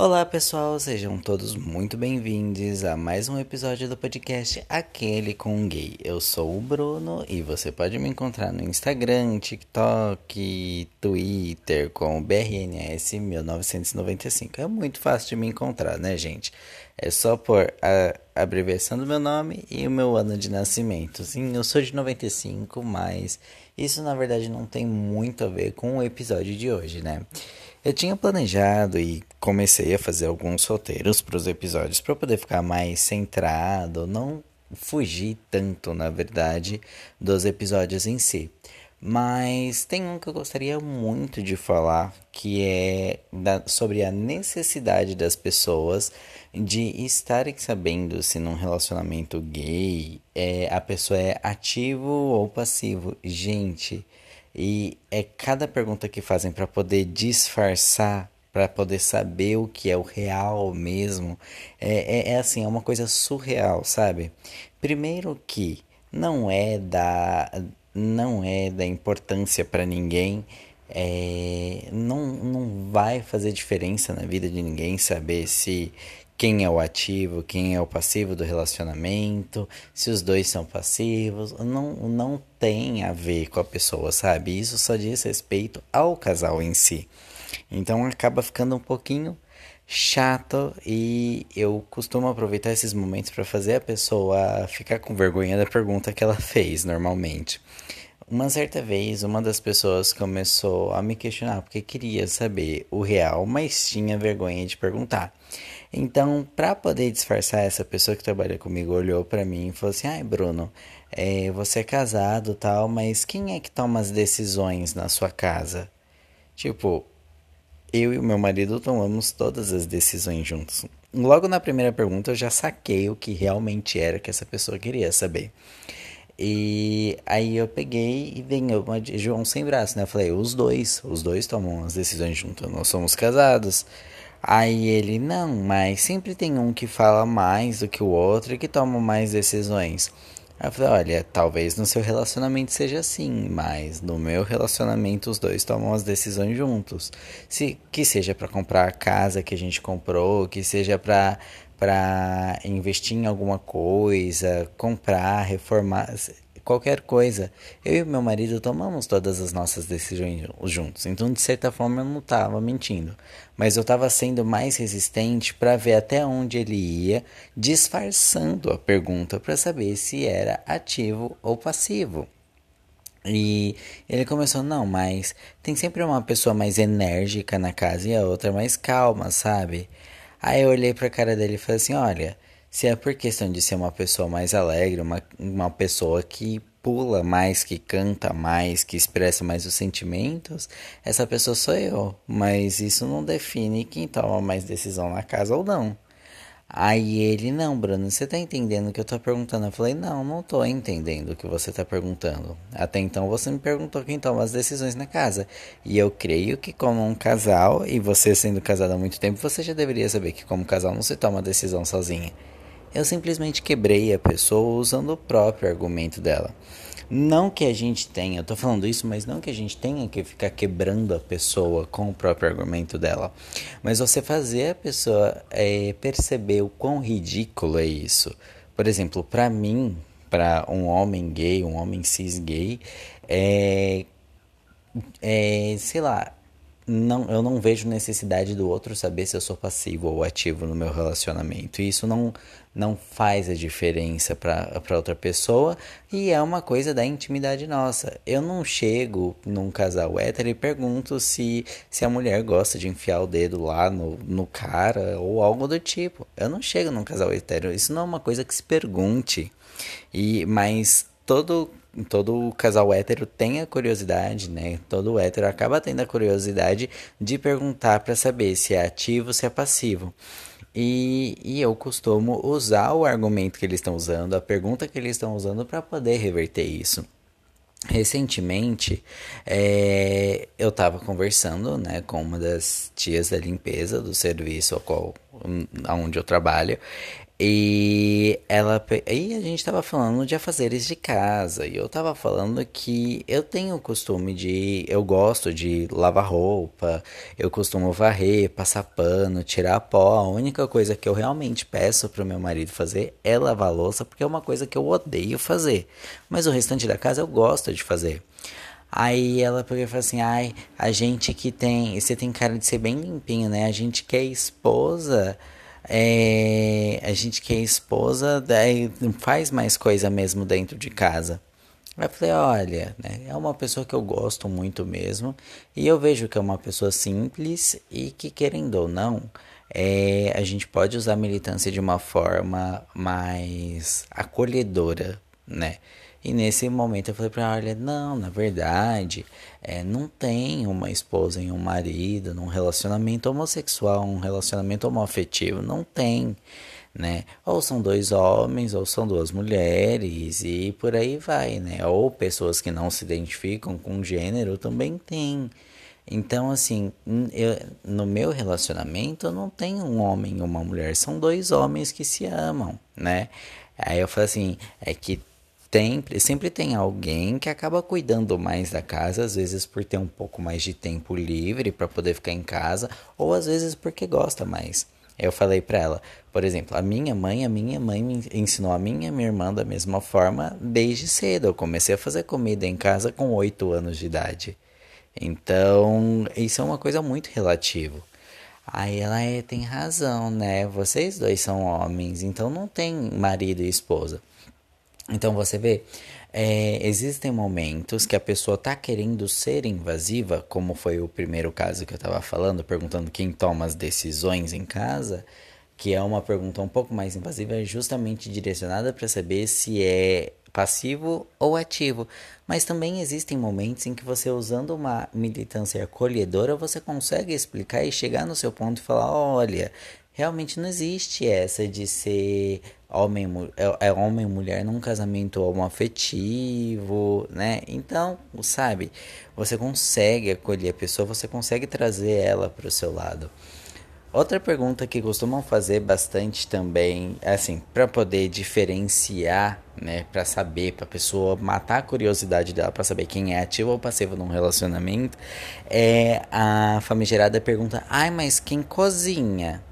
Olá pessoal, sejam todos muito bem-vindos a mais um episódio do podcast Aquele com Gay. Eu sou o Bruno e você pode me encontrar no Instagram, TikTok, Twitter com BRNS1995. É muito fácil de me encontrar, né, gente? É só por a abreviação do meu nome e o meu ano de nascimento. Sim, eu sou de 95, mas isso na verdade não tem muito a ver com o episódio de hoje, né? Eu tinha planejado e comecei a fazer alguns roteiros para os episódios para poder ficar mais centrado, não fugir tanto, na verdade, dos episódios em si. Mas tem um que eu gostaria muito de falar, que é da, sobre a necessidade das pessoas de estarem sabendo se num relacionamento gay é, a pessoa é ativo ou passivo. Gente, e é cada pergunta que fazem para poder disfarçar, para poder saber o que é o real mesmo. É, é, é assim, é uma coisa surreal, sabe? Primeiro que não é da não é da importância para ninguém. É, não, não vai fazer diferença na vida de ninguém saber se quem é o ativo, quem é o passivo do relacionamento, se os dois são passivos, não, não tem a ver com a pessoa, sabe? Isso só diz respeito ao casal em si. Então acaba ficando um pouquinho chato e eu costumo aproveitar esses momentos para fazer a pessoa ficar com vergonha da pergunta que ela fez normalmente. Uma certa vez, uma das pessoas começou a me questionar porque queria saber o real, mas tinha vergonha de perguntar. Então, para poder disfarçar, essa pessoa que trabalha comigo olhou para mim e falou assim: Ai, Bruno, é, você é casado tal, mas quem é que toma as decisões na sua casa? Tipo, eu e o meu marido tomamos todas as decisões juntos. Logo na primeira pergunta, eu já saquei o que realmente era que essa pessoa queria saber. E aí eu peguei e de João sem braço, né? Eu falei, os dois, os dois tomam as decisões juntos, nós somos casados. Aí ele, não, mas sempre tem um que fala mais do que o outro e que toma mais decisões. Eu falei, olha, talvez no seu relacionamento seja assim, mas no meu relacionamento os dois tomam as decisões juntos. Se que seja para comprar a casa que a gente comprou, que seja para investir em alguma coisa, comprar, reformar, qualquer coisa. Eu e meu marido tomamos todas as nossas decisões juntos, então de certa forma eu não estava mentindo, mas eu estava sendo mais resistente para ver até onde ele ia, disfarçando a pergunta para saber se era ativo ou passivo. E ele começou, não, mas tem sempre uma pessoa mais enérgica na casa e a outra mais calma, sabe? Aí eu olhei pra cara dele e falei assim: olha, se é por questão de ser uma pessoa mais alegre, uma, uma pessoa que pula mais, que canta mais, que expressa mais os sentimentos, essa pessoa sou eu. Mas isso não define quem toma mais decisão na casa ou não. Aí ele, não, Bruno, você tá entendendo o que eu tô perguntando? Eu falei, não, não tô entendendo o que você tá perguntando. Até então você me perguntou quem toma as decisões na casa. E eu creio que como um casal, e você sendo casado há muito tempo, você já deveria saber que como casal não se toma decisão sozinha. Eu simplesmente quebrei a pessoa usando o próprio argumento dela. Não que a gente tenha, eu tô falando isso, mas não que a gente tenha que ficar quebrando a pessoa com o próprio argumento dela. Mas você fazer a pessoa é, perceber o quão ridículo é isso. Por exemplo, para mim, para um homem gay, um homem cis gay, é, é sei lá, não, eu não vejo necessidade do outro saber se eu sou passivo ou ativo no meu relacionamento. E isso não, não faz a diferença para outra pessoa e é uma coisa da intimidade nossa. Eu não chego num casal hétero e pergunto se, se a mulher gosta de enfiar o dedo lá no, no cara ou algo do tipo. Eu não chego num casal hétero. Isso não é uma coisa que se pergunte. E, mas todo todo casal hétero tem a curiosidade, né? Todo hétero acaba tendo a curiosidade de perguntar para saber se é ativo, se é passivo. E, e eu costumo usar o argumento que eles estão usando, a pergunta que eles estão usando para poder reverter isso. Recentemente, é, eu estava conversando né, com uma das tias da limpeza do serviço ao qual, onde eu trabalho E ela e a gente tava falando de afazeres de casa. E eu tava falando que eu tenho o costume de. Eu gosto de lavar roupa, eu costumo varrer, passar pano, tirar pó. A única coisa que eu realmente peço pro meu marido fazer é lavar louça, porque é uma coisa que eu odeio fazer. Mas o restante da casa eu gosto de fazer. Aí ela pegou e falou assim: ai, a gente que tem. Você tem cara de ser bem limpinho, né? A gente que é esposa é, a gente que é esposa, daí faz mais coisa mesmo dentro de casa. Aí eu falei, olha, né, é uma pessoa que eu gosto muito mesmo, e eu vejo que é uma pessoa simples e que, querendo ou não, é, a gente pode usar a militância de uma forma mais acolhedora, né? E nesse momento eu falei para ela, não, na verdade, é, não tem uma esposa e um marido num relacionamento homossexual, um relacionamento homoafetivo, não tem, né? Ou são dois homens, ou são duas mulheres, e por aí vai, né? Ou pessoas que não se identificam com gênero também tem. Então, assim, eu, no meu relacionamento não tem um homem e uma mulher, são dois homens que se amam, né? Aí eu falei assim, é que tem, sempre tem alguém que acaba cuidando mais da casa, às vezes por ter um pouco mais de tempo livre para poder ficar em casa, ou às vezes porque gosta mais. Eu falei para ela, por exemplo, a minha mãe, a minha mãe me ensinou a minha minha irmã da mesma forma desde cedo. Eu comecei a fazer comida em casa com 8 anos de idade. Então, isso é uma coisa muito relativa. Aí ela é, tem razão, né? Vocês dois são homens, então não tem marido e esposa. Então você vê, é, existem momentos que a pessoa tá querendo ser invasiva, como foi o primeiro caso que eu estava falando, perguntando quem toma as decisões em casa, que é uma pergunta um pouco mais invasiva, é justamente direcionada para saber se é passivo ou ativo. Mas também existem momentos em que você, usando uma militância acolhedora, você consegue explicar e chegar no seu ponto e falar: olha, realmente não existe essa de ser homem é, é homem e mulher num casamento homoafetivo, né? Então, sabe, você consegue acolher a pessoa, você consegue trazer ela para o seu lado. Outra pergunta que costumam fazer bastante também, assim, para poder diferenciar, né, para saber, para pessoa matar a curiosidade dela para saber quem é ativo ou passivo num relacionamento, é a famigerada pergunta: "Ai, mas quem cozinha?"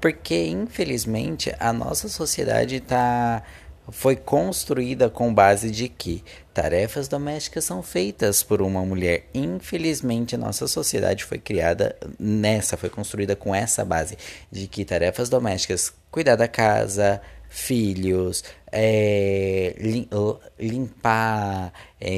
Porque, infelizmente, a nossa sociedade tá, foi construída com base de que tarefas domésticas são feitas por uma mulher. Infelizmente, a nossa sociedade foi criada nessa, foi construída com essa base de que tarefas domésticas, cuidar da casa, filhos, é, limpar, é,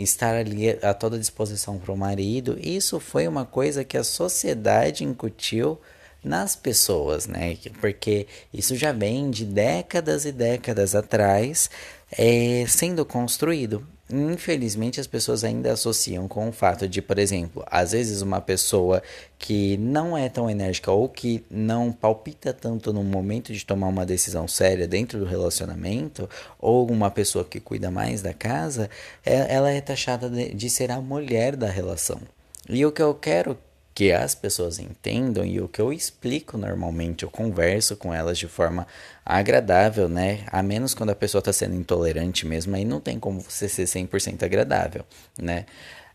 estar ali a toda disposição para o marido, isso foi uma coisa que a sociedade incutiu nas pessoas, né? Porque isso já vem de décadas e décadas atrás é, sendo construído. Infelizmente, as pessoas ainda associam com o fato de, por exemplo, às vezes uma pessoa que não é tão enérgica ou que não palpita tanto no momento de tomar uma decisão séria dentro do relacionamento, ou uma pessoa que cuida mais da casa, é, ela é taxada de, de ser a mulher da relação. E o que eu quero que as pessoas entendam e o que eu explico normalmente, eu converso com elas de forma agradável, né? A menos quando a pessoa está sendo intolerante mesmo, aí não tem como você ser 100% agradável, né?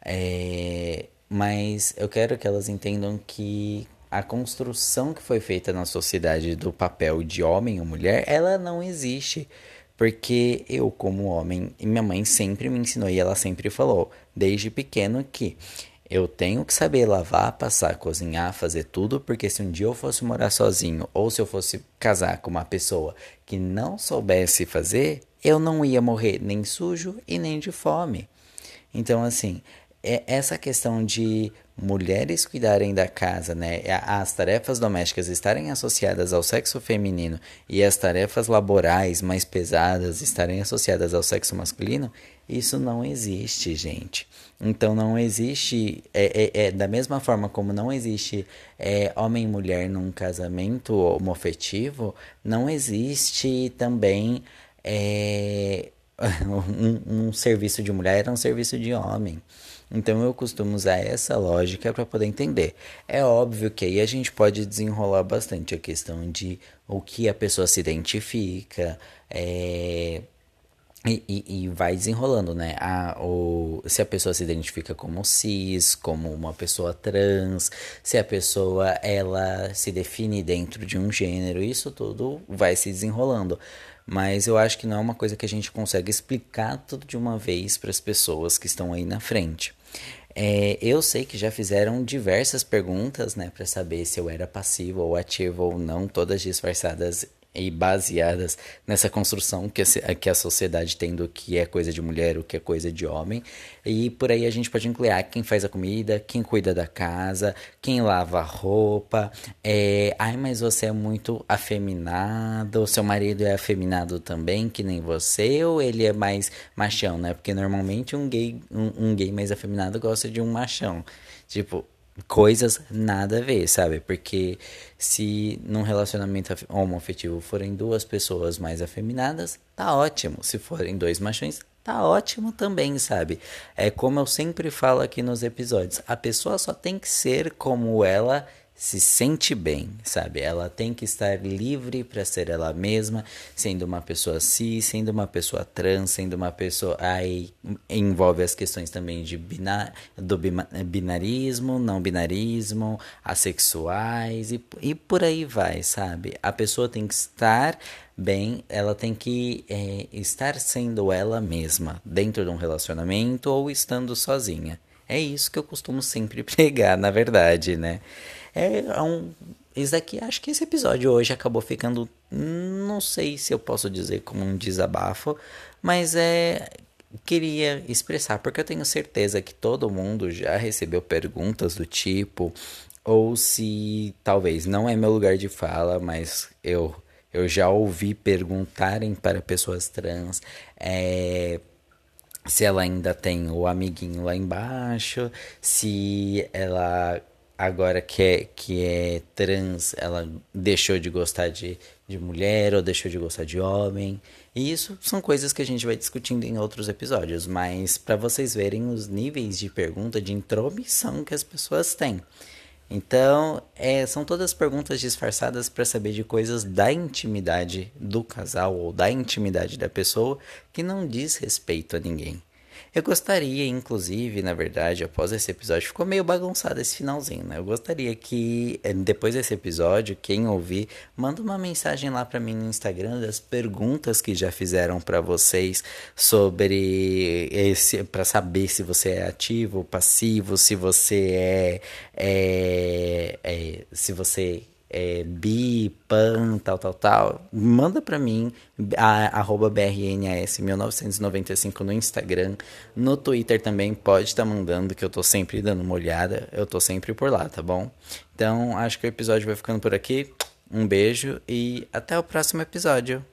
É... Mas eu quero que elas entendam que a construção que foi feita na sociedade do papel de homem ou mulher, ela não existe. Porque eu, como homem, e minha mãe sempre me ensinou e ela sempre falou, desde pequeno, que eu tenho que saber lavar, passar, cozinhar, fazer tudo, porque se um dia eu fosse morar sozinho ou se eu fosse casar com uma pessoa que não soubesse fazer, eu não ia morrer nem sujo e nem de fome. Então, assim, é essa questão de mulheres cuidarem da casa, né, as tarefas domésticas estarem associadas ao sexo feminino e as tarefas laborais mais pesadas estarem associadas ao sexo masculino, isso não existe, gente. Então não existe, é, é, é da mesma forma como não existe é, homem e mulher num casamento homofetivo, não existe também é, um, um serviço de mulher, é um serviço de homem. Então eu costumo usar essa lógica para poder entender. É óbvio que aí a gente pode desenrolar bastante a questão de o que a pessoa se identifica, é, e, e, e, vai desenrolando, né? A, se a pessoa se identifica como cis, como uma pessoa trans, se a pessoa ela se define dentro de um gênero, isso tudo vai se desenrolando. Mas eu acho que não é uma coisa que a gente consegue explicar tudo de uma vez para as pessoas que estão aí na frente. É, eu sei que já fizeram diversas perguntas, né, para saber se eu era passivo ou ativo ou não, todas disfarçadas e baseadas nessa construção que a, que a sociedade tem do que é coisa de mulher, o que é coisa de homem. E por aí a gente pode incluir ah, quem faz a comida, quem cuida da casa, quem lava a roupa. É, Ai, mas você é muito afeminado, seu marido é afeminado também, que nem você, ou ele é mais machão, né? Porque normalmente um gay, um, um gay mais afeminado gosta de um machão. Tipo, coisas nada a ver, sabe? Porque se num relacionamento homoafetivo forem duas pessoas mais afeminadas, tá ótimo. Se forem dois machões, tá ótimo também, sabe? É como eu sempre falo aqui nos episódios, a pessoa só tem que ser como ela se sente bem, sabe? Ela tem que estar livre para ser ela mesma, sendo uma pessoa cis, sendo uma pessoa trans, sendo uma pessoa. Aí envolve as questões também de binar, do binarismo, não binarismo, assexuais e, e por aí vai, sabe? A pessoa tem que estar bem, ela tem que é, estar sendo ela mesma dentro de um relacionamento ou estando sozinha. É isso que eu costumo sempre pregar, na verdade, né? É, é um. Isso daqui, acho que esse episódio hoje acabou ficando. Não sei se eu posso dizer como um desabafo, mas é. Queria expressar, porque eu tenho certeza que todo mundo já recebeu perguntas do tipo, ou se talvez não é meu lugar de fala, mas eu, eu já ouvi perguntarem para pessoas trans é, se ela ainda tem o amiguinho lá embaixo, se ela agora que é, que é trans, ela deixou de gostar de, de mulher ou deixou de gostar de homem. E isso são coisas que a gente vai discutindo em outros episódios, mas para vocês verem os níveis de pergunta, de intromissão que as pessoas têm. Então, é, são todas perguntas disfarçadas para saber de coisas da intimidade do casal ou da intimidade da pessoa que não diz respeito a ninguém. Eu gostaria, inclusive, na verdade, após esse episódio, ficou meio bagunçado esse finalzinho, né? Eu gostaria que, eh, depois desse episódio, quem ouvir, manda uma mensagem lá para mim no Instagram das perguntas que já fizeram para vocês sobre esse, para saber se você é ativo, passivo, se você é, é, é se você é, bi, pan, tal, tal, tal, manda para mim, a, arroba BRNAS1995 no Instagram, no Twitter também pode estar tá mandando, que eu tô sempre dando uma olhada, eu tô sempre por lá, tá bom? Então, acho que o episódio vai ficando por aqui, um beijo e até o próximo episódio.